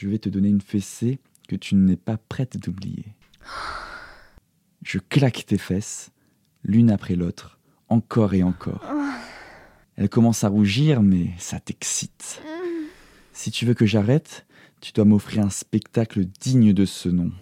je vais te donner une fessée que tu n'es pas prête d'oublier. Je claque tes fesses, l'une après l'autre, encore et encore. Elle commence à rougir, mais ça t'excite. Si tu veux que j'arrête, tu dois m'offrir un spectacle digne de ce nom.